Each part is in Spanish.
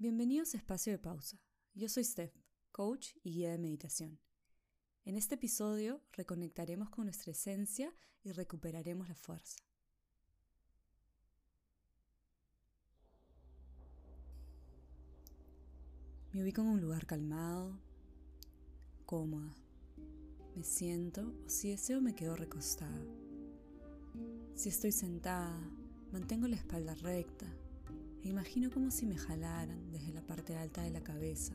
Bienvenidos a Espacio de Pausa. Yo soy Steph, coach y guía de meditación. En este episodio reconectaremos con nuestra esencia y recuperaremos la fuerza. Me ubico en un lugar calmado, cómoda. Me siento o si deseo me quedo recostada. Si estoy sentada, mantengo la espalda recta e imagino como si me jalaran desde la parte alta de la cabeza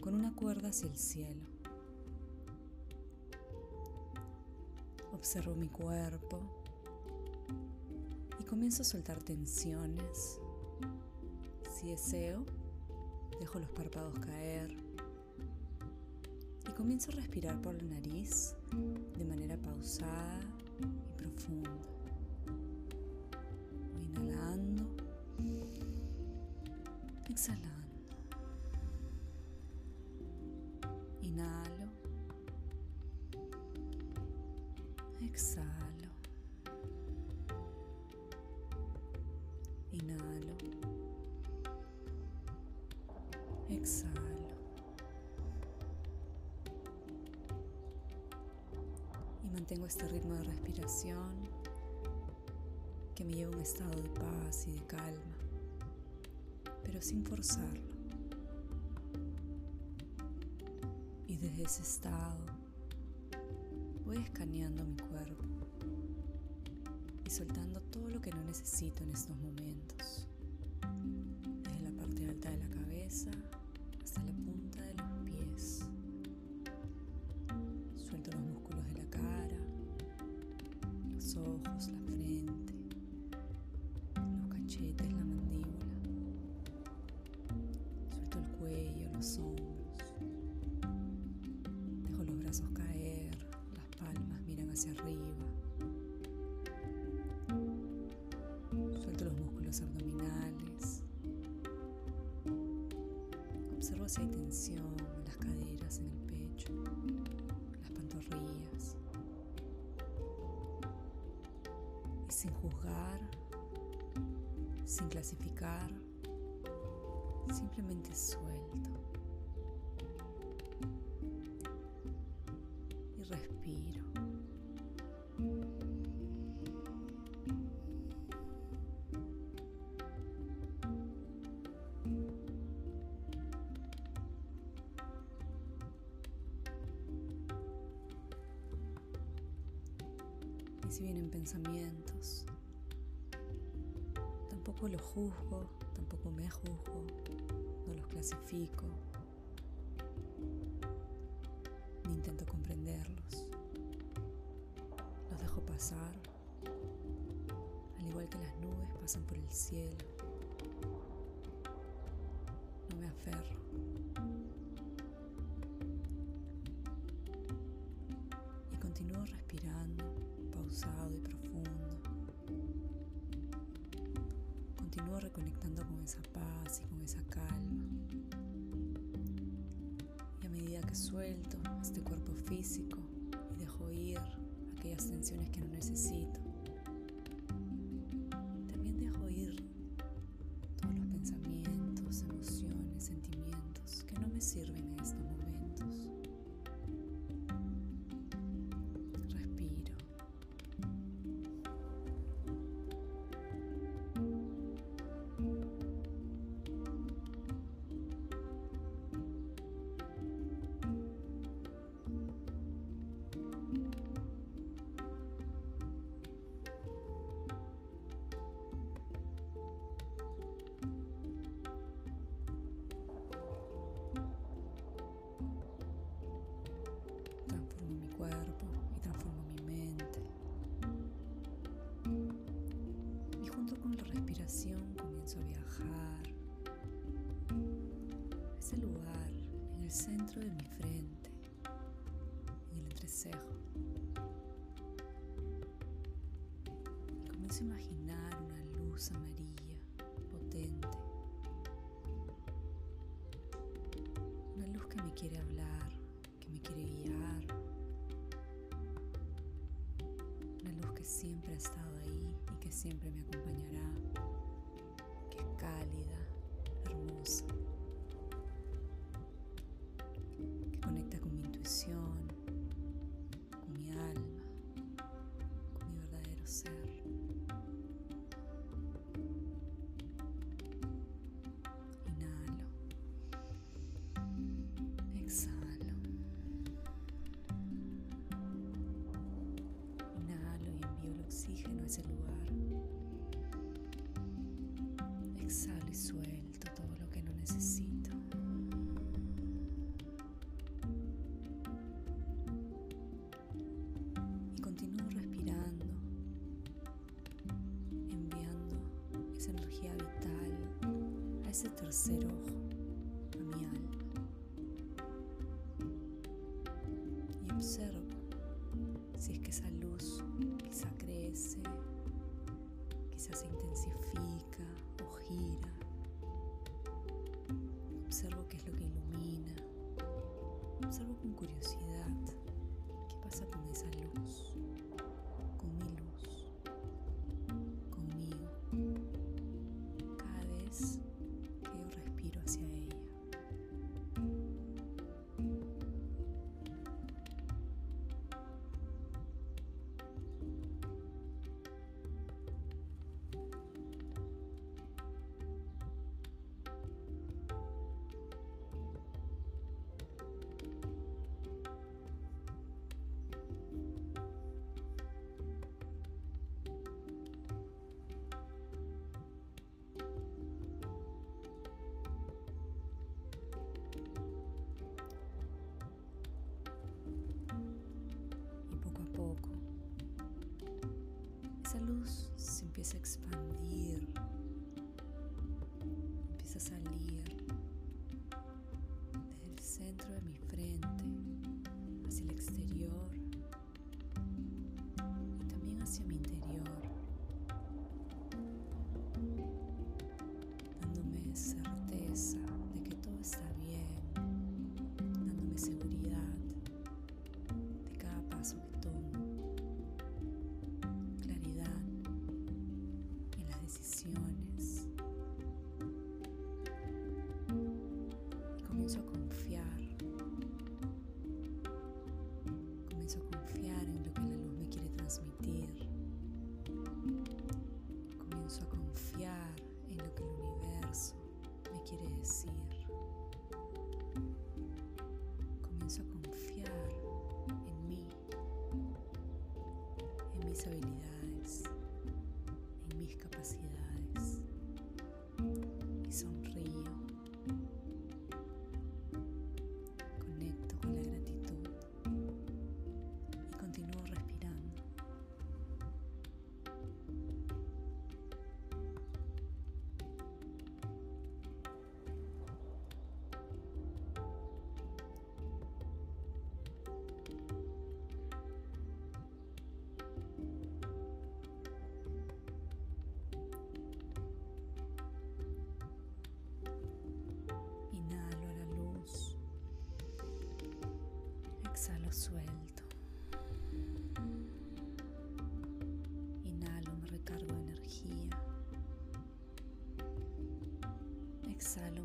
con una cuerda hacia el cielo. Observo mi cuerpo y comienzo a soltar tensiones. Si deseo, dejo los párpados caer y comienzo a respirar por la nariz de manera pausada y profunda. Inhalando exhalando. Inhalo. Exhalo. Inhalo. Exhalo. Y mantengo este ritmo de respiración que me lleva a un estado de paz y de calma pero sin forzarlo. Y desde ese estado voy escaneando mi cuerpo y soltando todo lo que no necesito en estos momentos. Desde la parte alta de la cabeza hacia arriba. Suelto los músculos abdominales. Observo si hay tensión en las caderas, en el pecho, las pantorrillas. Y sin juzgar, sin clasificar, simplemente suelto Y si vienen pensamientos, tampoco los juzgo, tampoco me juzgo, no los clasifico, ni intento comprenderlos. Los dejo pasar, al igual que las nubes pasan por el cielo. No me aferro. Y continúo respirando, pausado y profundo. Continúo reconectando con esa paz y con esa calma. Y a medida que suelto este cuerpo físico y dejo ir aquellas tensiones que no necesito, comienzo a viajar a ese lugar en el centro de mi frente, en el entrecejo. Y comienzo a imaginar una luz amarilla potente. Una luz que me quiere hablar, que me quiere guiar. Una luz que siempre ha estado ahí y que siempre me acompañará. Cálida, hermosa. Ese tercer ojo, empieza a expandir, empieza a salir desde el centro de mi comienzo a confiar. Comienzo a confiar en lo que la luz me quiere transmitir. Comienzo a confiar en lo que el universo me quiere decir. Comienzo a confiar en mí, en mis habilidades, exhalo suelto. Inhalo, me recargo de energía. Exhalo,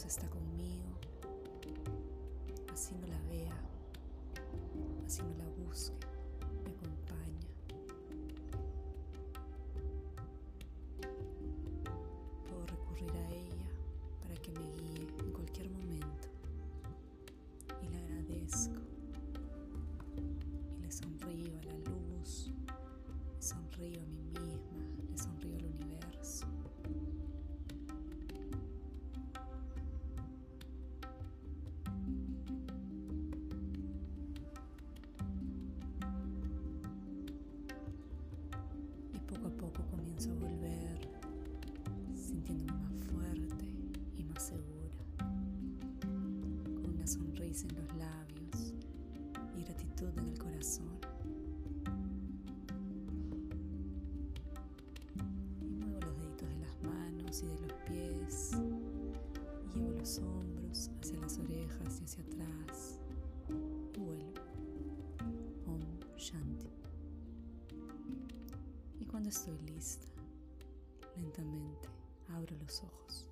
está conmigo, así no la vea, así no la busque, más fuerte y más segura, con una sonrisa en los labios y gratitud en el corazón. Y muevo los deditos de las manos y de los pies, llevo los hombros hacia las orejas y hacia atrás. Vuelvo. Om Shanti. Y cuando estoy lista, lentamente abro los ojos.